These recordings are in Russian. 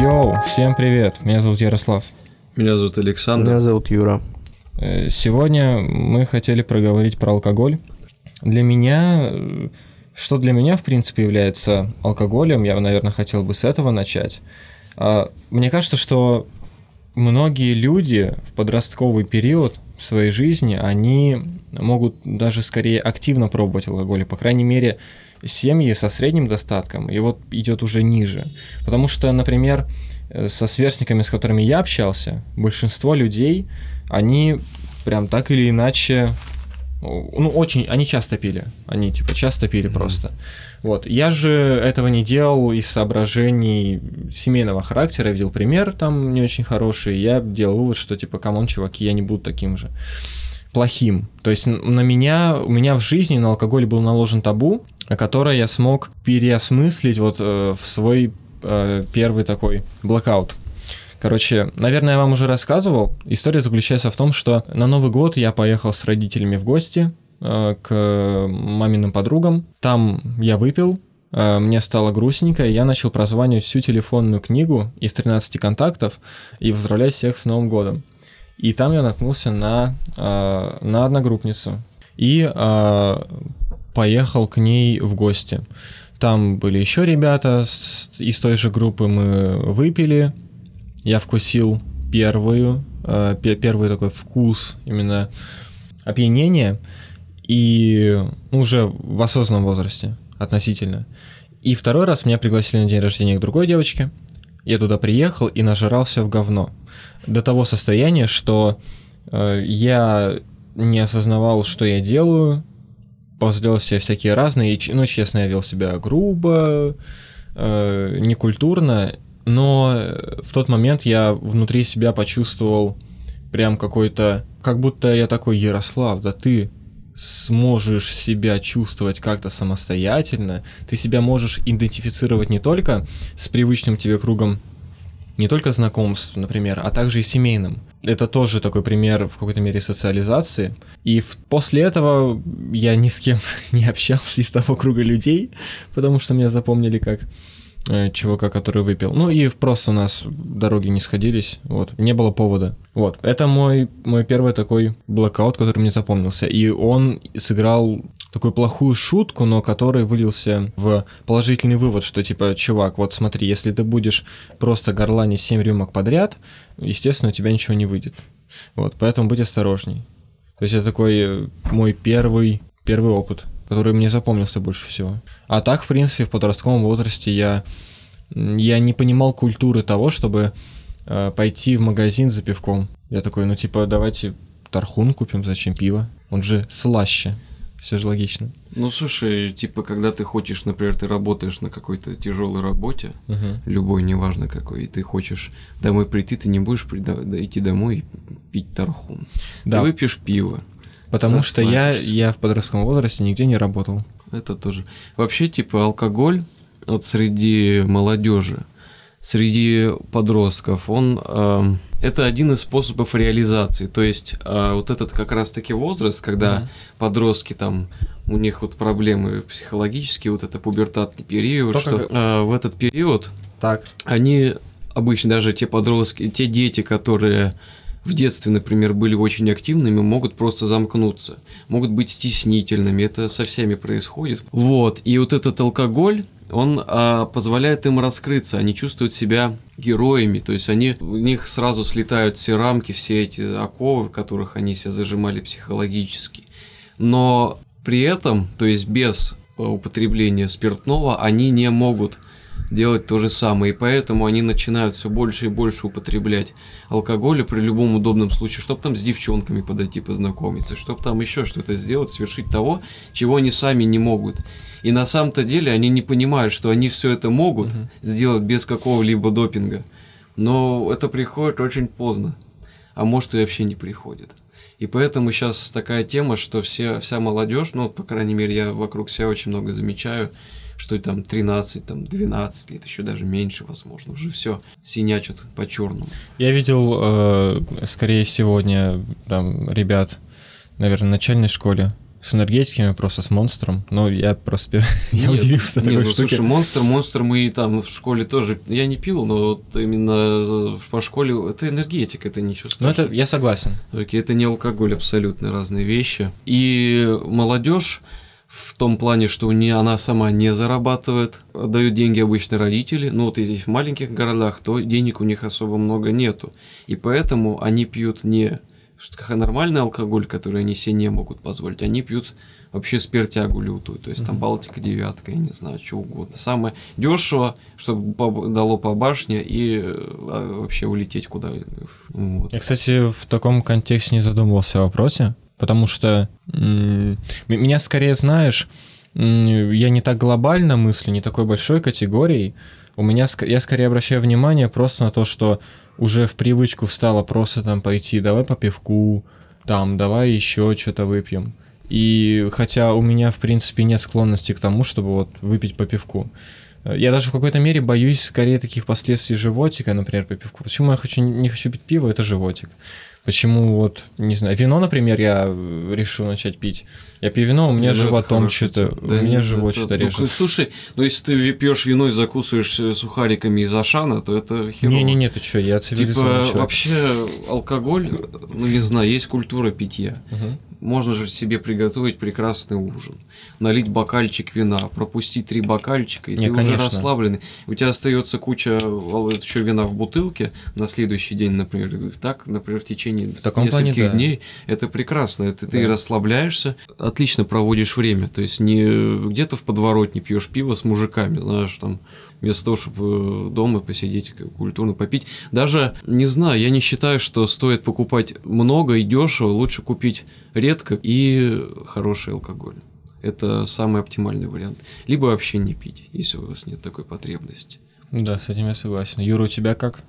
Йоу, всем привет, меня зовут Ярослав. Меня зовут Александр. Меня зовут Юра. Э, Сегодня мы хотели проговорить про алкоголь. Для меня, э, что для меня, в принципе, является алкоголем, я, наверное, хотел бы с этого начать. А, Мне кажется, что многие люди в подростковый период в своей жизни, они могут даже скорее активно пробовать алкоголь, по крайней мере, семьи со средним достатком, и вот идет уже ниже. Потому что, например, э, со сверстниками, с которыми я общался, большинство людей, они прям так или иначе, ну, очень, они часто пили, они типа часто пили просто. Вот, я же этого не делал из соображений семейного характера, я видел пример там не очень хороший, я делал вывод, что типа, come on, чуваки, я не буду таким же плохим. То есть на меня, у меня в жизни на алкоголь был наложен табу, которое я смог переосмыслить вот э, в свой э, первый такой блокаут. Короче, наверное, я вам уже рассказывал. История заключается в том, что на Новый год я поехал с родителями в гости э, к маминым подругам. Там я выпил, э, мне стало грустненько, и я начал прозванивать всю телефонную книгу из 13 контактов и поздравлять всех с Новым годом. И там я наткнулся на, э, на одногруппницу. И э, поехал к ней в гости. Там были еще ребята с- из той же группы, мы выпили. Я вкусил первую, э, пе- первый такой вкус именно опьянения. И ну, уже в осознанном возрасте относительно. И второй раз меня пригласили на день рождения к другой девочке. Я туда приехал и нажрался в говно. До того состояния, что э, я не осознавал, что я делаю, позволял себе всякие разные, ну, честно, я вел себя грубо, э, некультурно, но в тот момент я внутри себя почувствовал прям какой-то, как будто я такой, Ярослав, да ты сможешь себя чувствовать как-то самостоятельно, ты себя можешь идентифицировать не только с привычным тебе кругом не только знакомств, например, а также и семейным. Это тоже такой пример в какой-то мере социализации. И в- после этого я ни с кем не общался из того круга людей, потому что меня запомнили как э, чувака, который выпил. Ну и просто у нас дороги не сходились, вот, не было повода. Вот, это мой, мой первый такой блокаут, который мне запомнился. И он сыграл такую плохую шутку, но который вылился в положительный вывод, что типа, чувак, вот смотри, если ты будешь просто горланить 7 рюмок подряд, естественно, у тебя ничего не выйдет. Вот, поэтому будь осторожней. То есть это такой э, мой первый, первый опыт, который мне запомнился больше всего. А так, в принципе, в подростковом возрасте я, я не понимал культуры того, чтобы э, пойти в магазин за пивком. Я такой, ну типа, давайте тархун купим, зачем пиво? Он же слаще. Все же логично. Ну слушай, типа, когда ты хочешь, например, ты работаешь на какой-то тяжелой работе, Мгм. любой, неважно какой, и ты хочешь домой прийти, ты не будешь прида- да, идти домой и пить тархун. Да, Ты выпьешь пиво. потому что я, я в подростковом возрасте нигде не работал. Это тоже. Вообще, типа, алкоголь вот среди молодежи, среди подростков, он эм, это один из способов реализации. То есть э, вот этот как раз-таки возраст, когда Мгм. подростки там у них вот проблемы психологические, вот это пубертатный период, То, что как- э, в этот период Так. они обычно даже те подростки, те дети, которые в детстве, например, были очень активными, могут просто замкнуться, могут быть стеснительными, это со всеми происходит. Вот, и вот этот алкоголь, он а, позволяет им раскрыться, они чувствуют себя героями, то есть они, у них сразу слетают все рамки, все эти оковы, в которых они себя зажимали психологически. Но при этом, то есть без э, употребления спиртного, они не могут делать то же самое. И поэтому они начинают все больше и больше употреблять алкоголя при любом удобном случае, чтобы там с девчонками подойти познакомиться, чтобы там еще что-то сделать, совершить того, чего они сами не могут. И на самом-то деле они не понимают, что они все это могут Мгм. сделать без какого-либо допинга. Но это приходит очень поздно. А может и вообще не приходит. И поэтому сейчас такая тема, что все, вся молодежь, ну, по крайней мере, я вокруг себя очень много замечаю, что там 13, там 12 лет, еще даже меньше, возможно, уже все синячат по черному. Я видел, э, скорее сегодня, там, ребят, наверное, в начальной школе, с энергетиками, просто с монстром. Но я просто я Нет, удивился не, такой ну, штуке. слушай, монстр, монстр мы там в школе тоже. Я не пил, но вот именно по школе это энергетик, это ничего Ну, страшного. это я согласен. Окей, это не алкоголь, абсолютно разные вещи. И молодежь в том плане, что не, она сама не зарабатывает, дают деньги обычно родители. Ну вот если в маленьких городах, то денег у них особо много нету. И поэтому они пьют не нормальный алкоголь, который они себе не могут позволить, они пьют вообще спиртягу лютую, то есть там Балтика девятка, я не знаю, что угодно. Самое дешево, чтобы дало по башне и э, вообще улететь куда. Вот. Я, кстати, в таком контексте не задумывался о вопросе, потому что меня скорее, знаешь, я не так глобально мыслю, не такой большой категорией. У меня я скорее обращаю внимание просто на то, что уже в привычку встало просто там пойти, давай по пивку, там, давай еще что-то выпьем. И хотя у меня, в принципе, нет склонности к тому, чтобы вот выпить по пивку. Я даже в какой-то мере боюсь скорее таких последствий животика, например, по пивку. Почему я хочу, не хочу пить пиво, это животик. Почему вот, не знаю, вино, например, я э, решил начать пить. Я пью вино, у меня Ну, это животом что-то, да, у меня нет, живот это- что-то ну, режет. Слушай, ну если ты пьешь вино и закусываешь э, сухариками из Ашана, то это херово. Не-не-не, ты что, я цивилизованный Типа, человек. вообще, алкоголь, ну не знаю, есть культура питья. Мгм. Можно же себе приготовить прекрасный ужин. Налить бокальчик вина, пропустить три бокальчика, и Не, ты уже конечно. расслабленный. У тебя остается куча еще вина в бутылке на следующий день, например. Так, например, в течение в таком плане, нескольких да. дней. Это прекрасно. Это ты Да. расслабляешься, отлично проводишь время. То есть не где-то в подворотне пьешь пиво с мужиками, знаешь, там вместо того, чтобы дома посидеть, культурно попить. Даже, не знаю, я не считаю, что стоит покупать много и дешево, лучше купить редко и хороший алкоголь. Это самый оптимальный вариант. Либо вообще не пить, если у вас нет такой потребности. Да, с этим я согласен. Юра, у тебя как?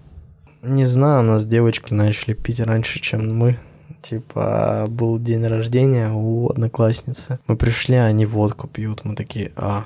Не знаю, у нас девочки начали пить раньше, чем мы. Типа, был день рождения у одноклассницы. Мы пришли, они водку пьют. Мы такие, а,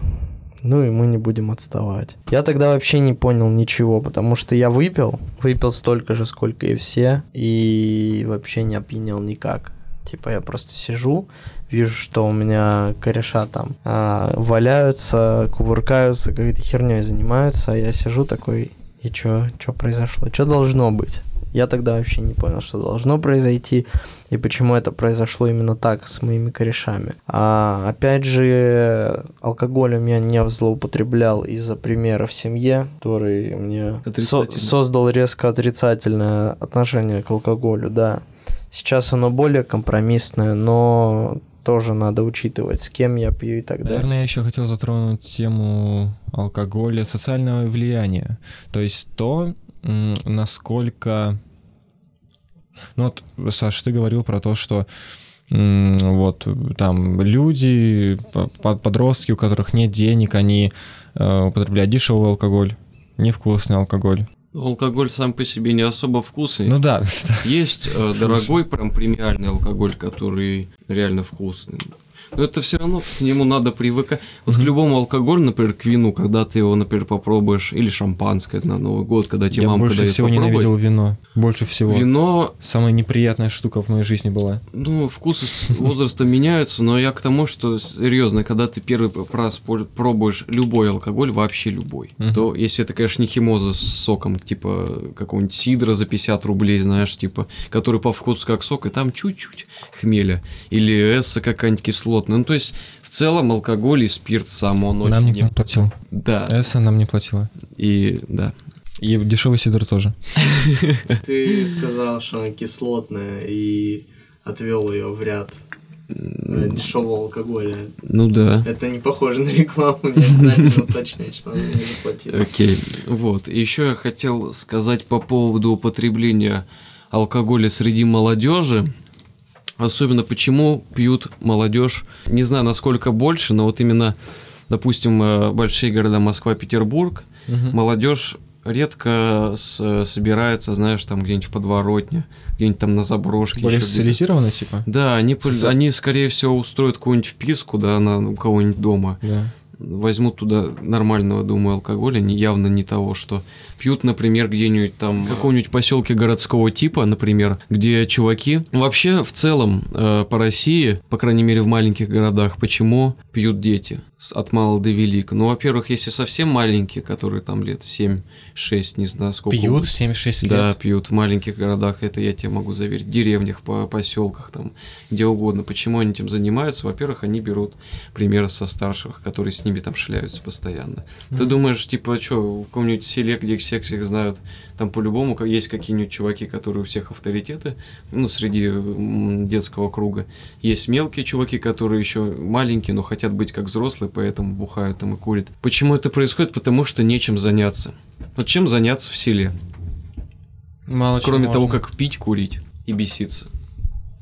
ну и мы не будем отставать. Я тогда вообще не понял ничего, потому что я выпил, выпил столько же, сколько и все, и вообще не опьянел никак. Типа я просто сижу, вижу, что у меня кореша там а, валяются, кувыркаются, какой-то херней занимаются, а я сижу такой, и чё, чё произошло? Чё должно быть? Я тогда вообще не понял, что должно произойти, и почему это произошло именно так с моими корешами. А, опять же, алкоголем я не злоупотреблял из-за примера в семье, который мне со- создал резко отрицательное отношение к алкоголю, да. Сейчас оно более компромиссное, но тоже надо учитывать, с кем я пью и так далее. Наверное, я еще хотел затронуть тему алкоголя, социального влияния. То есть то, насколько... Ну вот, Саш, ты говорил про то, что вот там люди, по- по- подростки, у которых нет денег, они э, употребляют дешевый алкоголь, невкусный алкоголь. Алкоголь сам по себе не особо вкусный. Ну да, Есть э, дорогой, прям премиальный алкоголь, который реально вкусный. Но это все равно к нему надо привыкать. Вот к Мгм. любому алкоголю, например, к вину, когда ты его, например, попробуешь, или шампанское на Новый год, когда тебе я мамка больше всего попробовать. ненавидел вино. Больше всего. Вино, Самая неприятная штука в моей жизни была. ну, вкусы с возрастом меняются, но я к тому, что, серьезно, когда ты первый раз пробуешь любой алкоголь, вообще любой, то если это, конечно, не химоза с соком, типа какого-нибудь сидра за 50 рублей, знаешь, типа, который по вкусу как сок, и там чуть-чуть хмеля, или эсса какая-нибудь кислотная, ну, то есть, в целом, алкоголь и спирт сам, он очень... Нам никто не- не платил. Да, Эсса нам не платила. и да. И дешевый сидр тоже. Ты сказал, что она кислотная и отвел ее в ряд дешевого алкоголя. Ну да. Это не похоже на рекламу, не обязательно уточнять, что она мне заплатила. Окей, вот. И еще я хотел сказать по поводу употребления алкоголя среди молодежи. Особенно почему пьют молодежь, не знаю насколько больше, но вот именно, допустим, э, большие города Москва, Петербург, молодежь редко с- собирается, знаешь, там где-нибудь в подворотне, где-нибудь там на заброшке. Более социализированный, типа? Да, они, пр- С- они, скорее всего, устроят какую-нибудь вписку, да, на у кого-нибудь дома. Да. Возьмут туда нормального, думаю, алкоголя, не, явно не того, что пьют, например, где-нибудь там в каком-нибудь поселке городского типа, например, где чуваки. Вообще в целом э, по России, по крайней мере в маленьких городах, почему пьют дети от мала до велика? Ну, во-первых, если совсем маленькие, которые там лет 7-6, не знаю сколько. Пьют будет. в 76 лет. Да, пьют в маленьких городах, это я тебе могу заверить, в деревнях, по поселках, там, где угодно. Почему они этим занимаются? Во-первых, они берут примеры со старших, которые с ними там шляются постоянно. Ты Мгм. думаешь, типа, что, в каком-нибудь селе, где все всех знают, там по-любому есть какие-нибудь чуваки, которые у всех авторитеты, ну, среди детского круга. Есть мелкие чуваки, которые еще маленькие, но хотят быть как взрослые, поэтому бухают там и курят. Почему это происходит? Потому что нечем заняться. Вот чем заняться в селе? Мало Кроме того, можно. как пить, курить и беситься.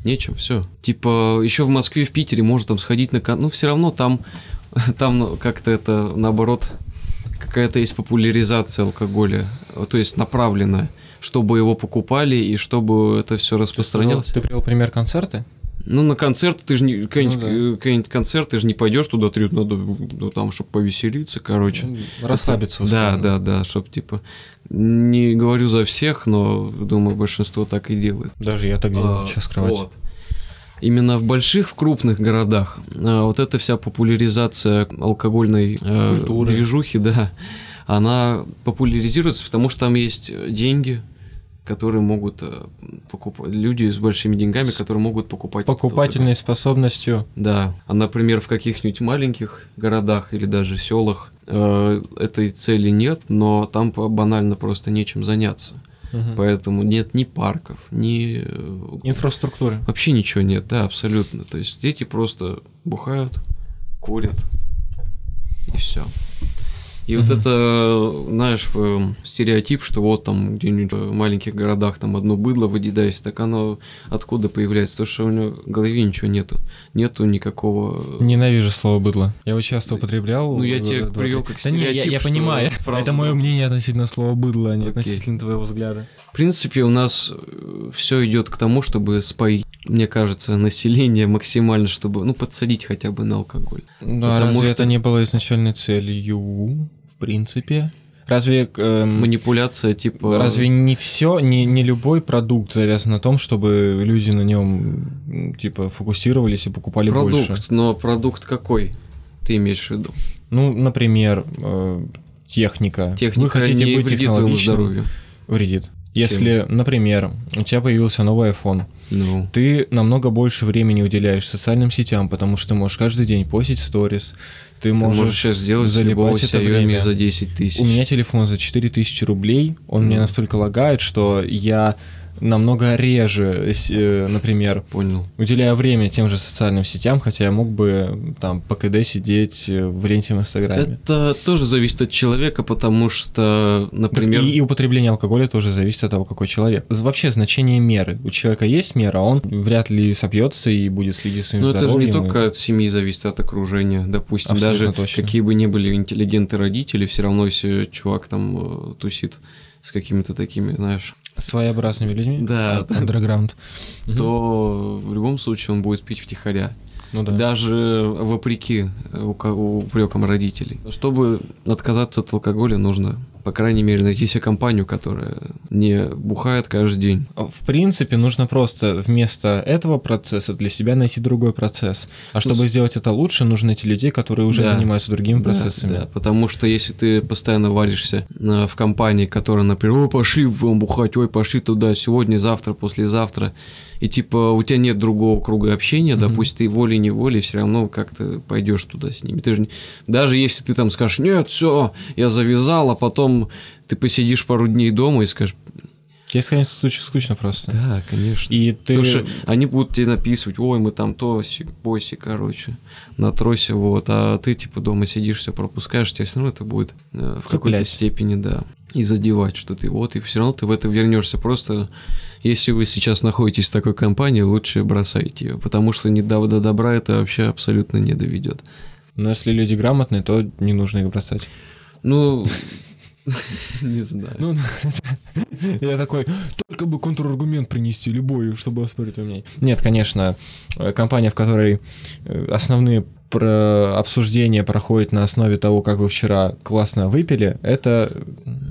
Нечем, все. Типа, еще в Москве, в Питере можно там сходить на кон... Ну, все равно там, там ну, как-то это, наоборот, какая-то есть популяризация алкоголя. То есть направленная, чтобы его покупали и чтобы это все распространялось. Ты привел пример концерты? Ну, на концерт ты же не... Какой-нибудь, Ну да. э, концерт, ты же не пойдешь туда, трет, надо, ну, там, чтобы повеселиться, короче. Ну, Расслабиться. Да, да, да, чтоб типа не говорю за всех, но думаю, большинство так и делает. Даже я так делаю А, сейчас кровать. вот. Именно в больших, в крупных городах а, вот эта вся популяризация алкогольной э, Культуры. движухи, да, она популяризируется, потому что там есть деньги, которые могут э, покупать люди с большими деньгами, которые могут покупать. Покупательной способностью. да, а, например, в каких-нибудь маленьких городах или даже селах э, этой цели нет, но там банально просто нечем заняться. Мгм. Поэтому нет ни парков, ни... э, Инфраструктуры. Вообще ничего нет, да, абсолютно. То есть дети просто бухают, курят, и все. И вот это, знаешь, в- стереотип, что вот там где-нибудь в маленьких городах там одно быдло выедаясь, так оно откуда появляется? То, что у него в голове ничего нету. Нету никакого... Ненавижу слово быдло. Я его часто употреблял. Ну, я тебе привел как Да не, я, стереотип, я понимаю. фразу- Это мое мнение относительно слова быдло, а не Окей. относительно твоего взгляда. В принципе, у нас все идет к тому, чтобы споить, мне кажется, население максимально, чтобы, ну, подсадить хотя бы на алкоголь. Да, Потому разве что- это не было изначальной целью, в принципе? Разве... эм, Манипуляция типа... Разве не все, не, не любой продукт завязан на том, чтобы люди на нем типа фокусировались и покупали продукт, больше? но продукт какой ты имеешь в виду? Ну, например, э, техника. Техника Вы хотите не быть вредит твоему здоровью. Вредит. Если, например, у тебя появился новый iPhone, Ну, ты намного больше времени уделяешь социальным сетям, потому что ты можешь каждый день постить сторис, ты ты можешь... можешь сейчас сделать залипать это время. за 10 тысяч. У меня телефон за 4000 рублей, он мне Ну. настолько лагает, что я намного реже, э, например, Понял. уделяя время тем же социальным сетям, хотя я мог бы там по КД сидеть э, в ленте в Инстаграме. Это тоже зависит от человека, потому что, например... И, и употребление алкоголя тоже зависит от того, какой человек. Вообще значение меры. У человека есть мера, он вряд ли сопьется и будет следить за своим Ну, это же здоровьем. не и- только от семьи зависит, от окружения. Допустим, Абсолютно даже точно. какие бы ни были интеллигенты родители, все равно если чувак там э, тусит с какими-то такими, знаешь, Своеобразными людьми. Да. Мгм. то в любом случае он будет пить втихаря. Ну да. Даже вопреки упрекам родителей. Чтобы отказаться от алкоголя, нужно, по крайней мере, найти себе компанию, которая не бухает каждый день. В принципе, нужно просто вместо этого процесса для себя найти другой процесс. А чтобы с- сделать это лучше, нужно найти людей, которые уже Да. занимаются другими Да, процессами. Да, потому что если ты постоянно варишься э, в компании, которая, например, ой, пошли вон бухать, ой, пошли туда, сегодня, завтра, послезавтра, и типа у тебя нет другого круга общения, Мгм. допустим, ты волей-неволей все равно как-то пойдешь туда с ними. Ты же Даже если ты там скажешь, нет, все, я завязал, а потом ты посидишь пару дней дома и скажешь, Тебе станет скуч- скучно просто. да, конечно. И ты... Потому что они будут тебе написывать, ой, мы там то, си, боси, короче, на тросе, вот, а ты типа дома сидишь, все пропускаешь, тебе все равно это будет э, в какой-то степени, да, и задевать, что ты вот, и все равно ты в это вернешься. Просто если вы сейчас находитесь в такой компании, лучше бросайте ее, потому что не до, до добра это вообще абсолютно не доведет. Но если люди грамотные, то не нужно их бросать. Ну, не знаю. Ну, я такой, только бы контраргумент принести любой, чтобы оспорить у меня. Нет, конечно, э, компания, в которой э, основные про обсуждение проходит на основе того, как вы вчера классно выпили, это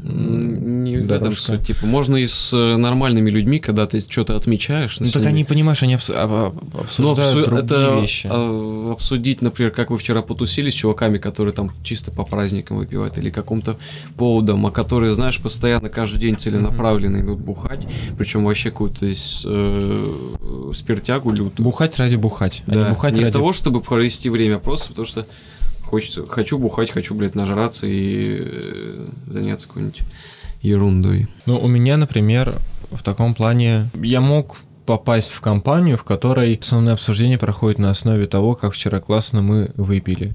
Не в этом дорожка. суть. Типа, можно и с э, нормальными людьми, когда ты что-то отмечаешь. Ну так они, понимаешь, они Ну, обсуждают обсу- другие это вещи. а, обсудить, например, как вы вчера потусили с чуваками, которые там чисто по праздникам выпивают, или каком-то поводом, а которые, знаешь, постоянно каждый день целенаправленно идут бухать, причем вообще какую-то э, спиртягу лютую. Бухать ради бухать, а Да, не бухать не ради... для того, чтобы провести время, а просто потому что хочется, хочу бухать, хочу, блядь, нажраться и э, заняться какой-нибудь ерундой. Ну, у меня, например, в таком плане я мог попасть в компанию, в которой основное обсуждение проходит на основе того, как вчера классно мы выпили.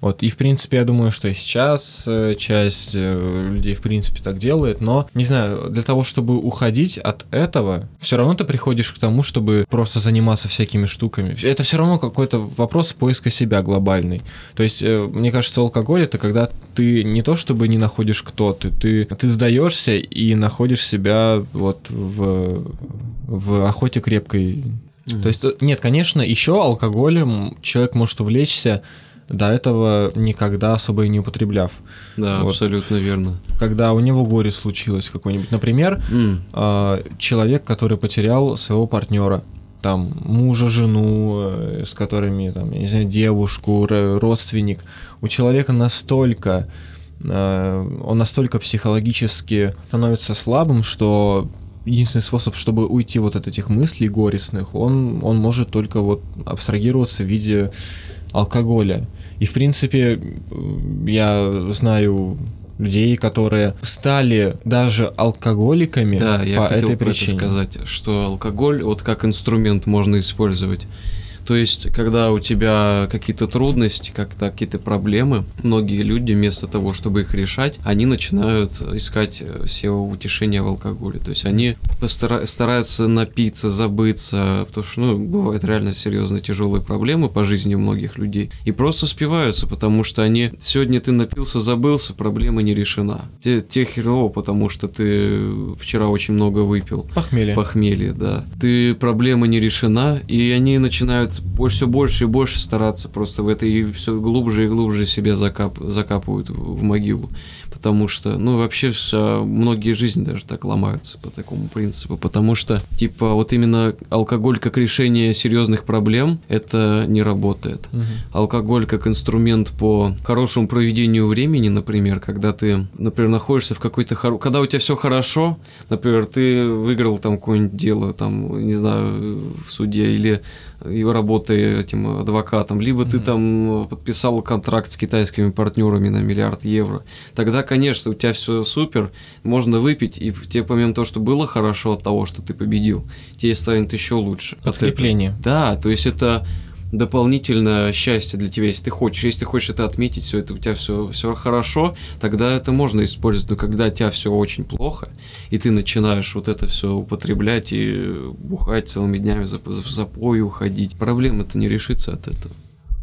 Вот, и в принципе, я думаю, что и сейчас э, часть э, людей, в принципе, так делает, но, не знаю, для того, чтобы уходить от этого, все равно ты приходишь к тому, чтобы просто заниматься всякими штуками. Это все равно какой-то вопрос поиска себя глобальный. То есть, э, мне кажется, алкоголь это когда ты не то чтобы не находишь кто ты, ты, ты сдаешься и находишь себя вот в, в охоте крепкой. То есть, нет, конечно, еще алкоголем человек может увлечься, до этого никогда особо и не употребляв. Да, Вот. абсолютно верно. Когда у него горе случилось какое-нибудь, например, М, а, человек, который потерял своего партнера, там мужа, жену, э, с которыми, там, я не знаю, девушку, родственник, у человека настолько э, он настолько психологически становится слабым, что единственный способ, чтобы уйти вот от этих мыслей горестных, он, он может только вот абстрагироваться в виде алкоголя. И, в принципе, я знаю людей, которые стали даже алкоголиками Да, я по хотел этой причине. сказать, что алкоголь вот как инструмент можно использовать. То есть, когда у тебя какие-то трудности, как-то какие-то проблемы, многие люди вместо того, чтобы их решать, они начинают искать э, все утешения в алкоголе. То есть они постара- стараются напиться, забыться, потому что, ну, бывают реально серьезные тяжелые проблемы по жизни многих людей. И просто спиваются, потому что они сегодня ты напился, забылся, проблема не решена. Те, те херово, потому что ты вчера очень много выпил. Похмелье. Похмелье, да. Ты проблема не решена, и они начинают все больше и больше стараться просто в это и все глубже и глубже себя закап, закапывают в, в могилу. Потому что, ну, вообще многие жизни даже так ломаются по такому принципу. Потому что, типа, вот именно алкоголь как решение серьезных проблем, это не работает Мгм. алкоголь как инструмент по хорошему проведению времени, например, когда ты, например, находишься в какой-то хоро... когда у тебя все хорошо, например, ты выиграл там какое-нибудь дело, там, не знаю, в суде или и работая этим адвокатом, либо ты Мгм. там подписал контракт с китайскими партнерами на миллиард евро, тогда, конечно, у тебя все супер, можно выпить, и тебе помимо того, что было хорошо от того, что ты победил, тебе станет еще лучше. Подкрепление. Да, то есть это дополнительное счастье для тебя, если ты хочешь. Если ты хочешь это отметить, все это у тебя все, все хорошо, тогда это можно использовать. Но когда у тебя все очень плохо, и ты начинаешь вот это все употреблять и бухать целыми днями за, в запой уходить, проблема-то не решится от этого.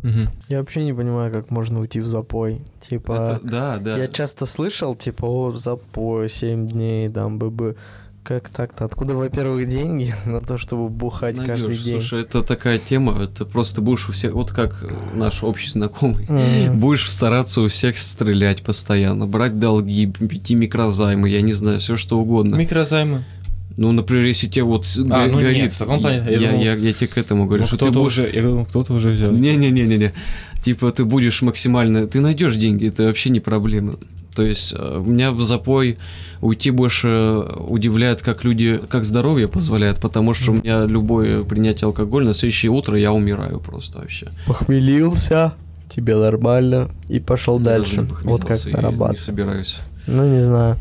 Мгм. Я вообще не понимаю, как можно уйти в запой. Типа, Это- да, да. я часто слышал, типа, о, запой, 7 дней, там, ББ. Как так-то? Откуда, во-первых, деньги на то, чтобы бухать Надёж, каждый день? Слушай, это такая тема, это просто будешь у всех, вот как наш общий знакомый, М. Будешь стараться у всех стрелять постоянно, брать долги, идти микрозаймы, я не знаю, все что угодно. Микрозаймы. Ну, например, если тебе вот А, ну горит, нет, в таком плане, я, я я, думал- я- я тебе к этому говорю, Ну, что ты кто-то будешь... уже, я думал, кто-то уже взял. Не-не-не-не-не. Типа ты будешь максимально... Ты найдешь деньги, это вообще не проблема. То есть э, у меня в запой уйти больше удивляет, как люди, как здоровье позволяет, потому что у меня любое принятие алкоголя, на следующее утро я умираю просто вообще. Похмелился, тебе нормально, и пошел Я дальше. Вот как это Не собираюсь. Ну, не знаю.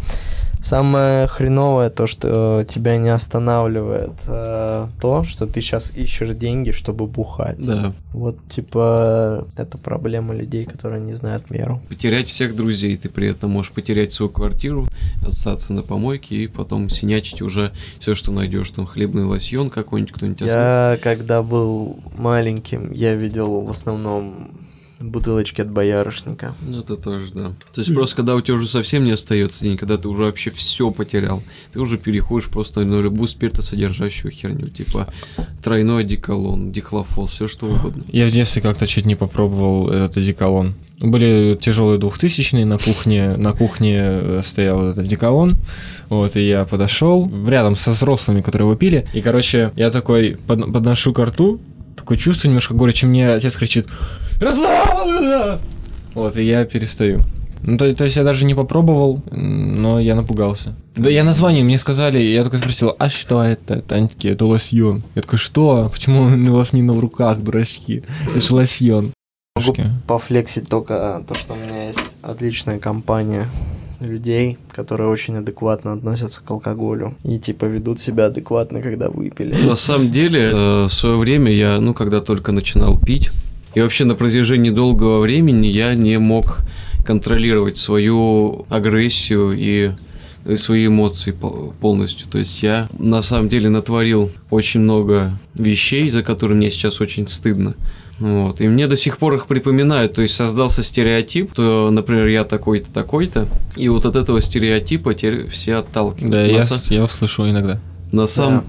Самое хреновое то, что э, тебя не останавливает э, то, что ты сейчас ищешь деньги, чтобы бухать. Да. Вот, типа, это проблема людей, которые не знают меру. Потерять всех друзей, ты при этом можешь потерять свою квартиру, остаться на помойке и потом синячить уже все, что найдешь, там хлебный лосьон какой-нибудь, кто-нибудь оставит. Я, когда был маленьким, я видел в основном бутылочки от боярышника. Ну, это тоже, да. То есть просто когда у тебя уже совсем не остается денег, когда ты уже вообще все потерял, ты уже переходишь просто на любую спиртосодержащую херню, типа тройной диколон, дихлофос, все что угодно. Я в детстве как-то чуть не попробовал этот одеколон. Были тяжелые двухтысячные на кухне, на кухне э, стоял этот одеколон, вот, и я подошел рядом со взрослыми, которые его пили, и, короче, я такой под- подношу ко рту, такое чувство немножко горечи, мне отец кричит «Разлава!» Вот, и я перестаю. Ну, то, то есть я даже не попробовал, но я напугался. Да я название мне сказали, я только спросил, а что это? Они такие, это лосьон. Я такой, что? Почему он у вас не на руках, дурачки? Это же лосьон. Могу пофлексить только то, что у меня есть отличная компания людей, которые очень адекватно относятся к алкоголю и типа ведут себя адекватно, когда выпили. На самом деле, э, в свое время я, ну, когда только начинал пить, и вообще на протяжении долгого времени я не мог контролировать свою агрессию и свои эмоции по- полностью. То есть я на самом деле натворил очень много вещей, за которые мне сейчас очень стыдно. Вот. И мне до сих пор их припоминают. То есть создался стереотип, что, например, я такой-то, такой-то. И вот от этого стереотипа теперь все отталкиваются. Да, я, я услышу иногда. на самом,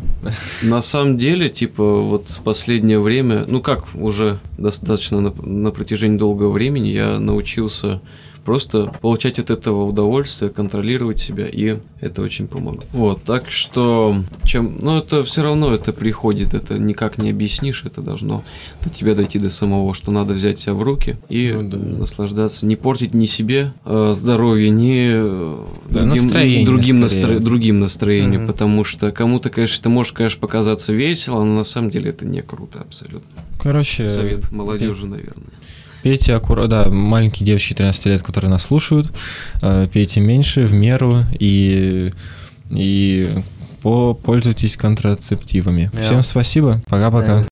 на самом деле, типа, вот в последнее время, ну как уже достаточно на, на протяжении долгого времени, я научился просто получать от этого удовольствие, контролировать себя, и это очень помогло. Вот, так что, чем, ну это все равно это приходит, это никак не объяснишь, это должно до тебя дойти до самого, что надо взять себя в руки и Ну да. наслаждаться, не портить ни себе э, здоровье, ни э, Да, другим, настроение другим, настро- другим настроением, Мгм. потому что кому-то, конечно, это может, конечно, показаться весело, но на самом деле это не круто абсолютно. Короче, Совет молодежи, наверное. Пейте аккуратно, да, маленькие девочки 13 лет, которые нас слушают, э, пейте меньше, в меру, и, и по- пользуйтесь контрацептивами. Да. Всем спасибо, пока-пока.